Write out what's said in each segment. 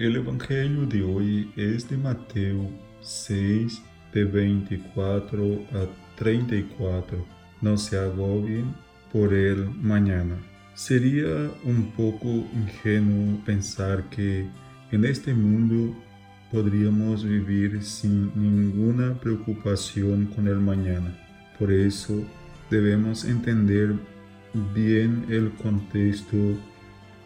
El Evangelio de hoy es de Mateo 6, de 24 a 34. No se agobien por el mañana. Sería un poco ingenuo pensar que en este mundo podríamos vivir sin ninguna preocupación con el mañana. Por eso debemos entender bien el contexto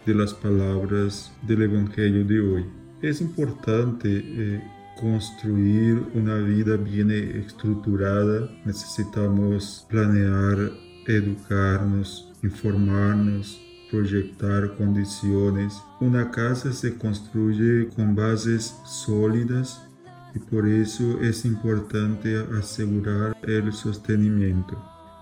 de las palabras del Evangelio de hoy. Es importante eh, construir una vida bien estructurada. Necesitamos planear, educarnos, informarnos, proyectar condiciones. Una casa se construye con bases sólidas y por eso es importante asegurar el sostenimiento.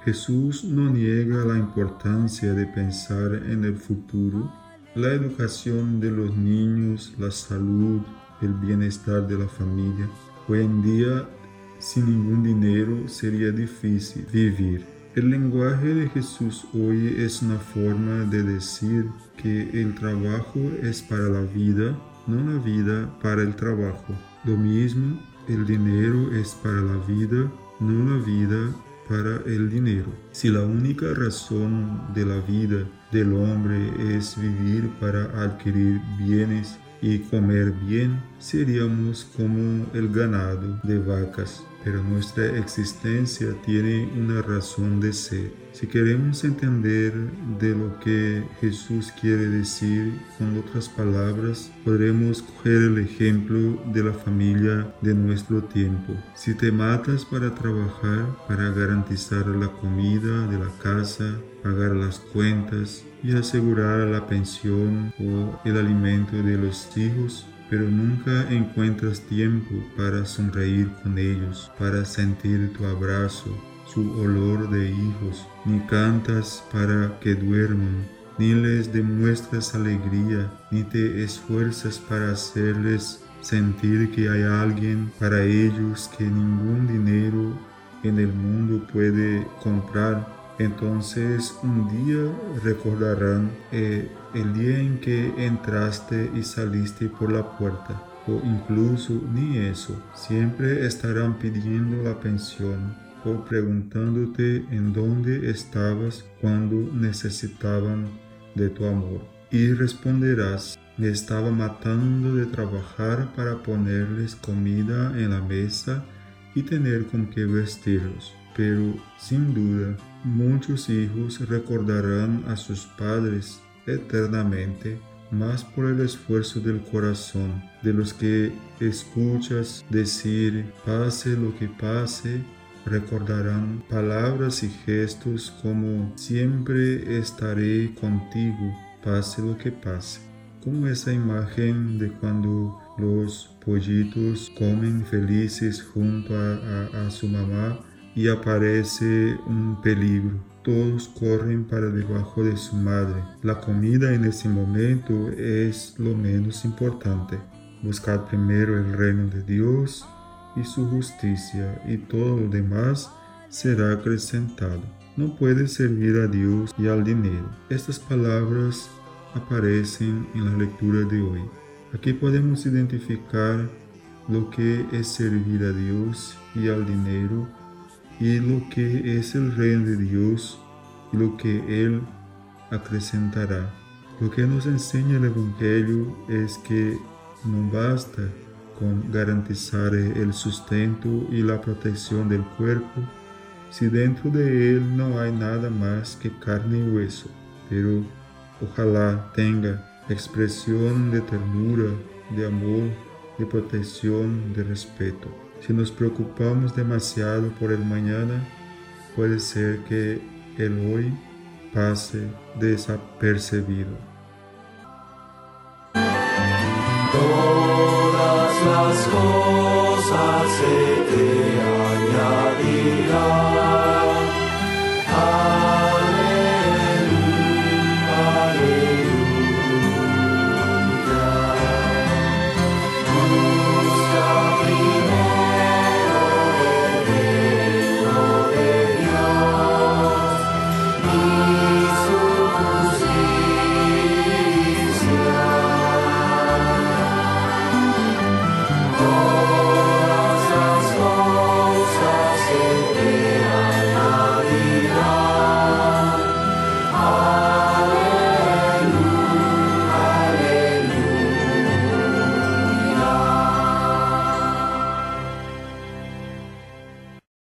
Jesús no niega la importancia de pensar en el futuro, la educación de los niños, la salud, el bienestar de la familia. Hoy en día, sin ningún dinero sería difícil vivir. El lenguaje de Jesús hoy es una forma de decir que el trabajo es para la vida, no la vida para el trabajo. Lo mismo, el dinero es para la vida, no la vida para el dinero. Si la única razón de la vida del hombre es vivir para adquirir bienes y comer bien, seríamos como el ganado de vacas pero nuestra existencia tiene una razón de ser. Si queremos entender de lo que Jesús quiere decir con otras palabras, podremos coger el ejemplo de la familia de nuestro tiempo. Si te matas para trabajar, para garantizar la comida de la casa, pagar las cuentas y asegurar la pensión o el alimento de los hijos, pero nunca encuentras tiempo para sonreír con ellos, para sentir tu abrazo, su olor de hijos, ni cantas para que duerman, ni les demuestras alegría, ni te esfuerzas para hacerles sentir que hay alguien para ellos que ningún dinero en el mundo puede comprar entonces un día recordarán eh, el día en que entraste y saliste por la puerta, o incluso ni eso. Siempre estarán pidiendo la pensión o preguntándote en dónde estabas cuando necesitaban de tu amor. Y responderás, me estaba matando de trabajar para ponerles comida en la mesa y tener con qué vestirlos. Pero, sin duda, muchos hijos recordarán a sus padres eternamente más por el esfuerzo del corazón de los que escuchas decir pase lo que pase recordarán palabras y gestos como siempre estaré contigo pase lo que pase como esa imagen de cuando los pollitos comen felices junto a, a su mamá y aparece un peligro. Todos corren para debajo de su madre. La comida en ese momento es lo menos importante. Buscad primero el reino de Dios y su justicia y todo lo demás será acrecentado. No puedes servir a Dios y al dinero. Estas palabras aparecen en la lectura de hoy. Aquí podemos identificar lo que es servir a Dios y al dinero y lo que es el reino de Dios y lo que Él acrecentará. Lo que nos enseña el Evangelio es que no basta con garantizar el sustento y la protección del cuerpo si dentro de él no hay nada más que carne y hueso, pero ojalá tenga expresión de ternura, de amor, de protección, de respeto. Si nos preocupamos demasiado por el mañana, puede ser que el hoy pase desapercibido. Todas las cosas se te añadirán.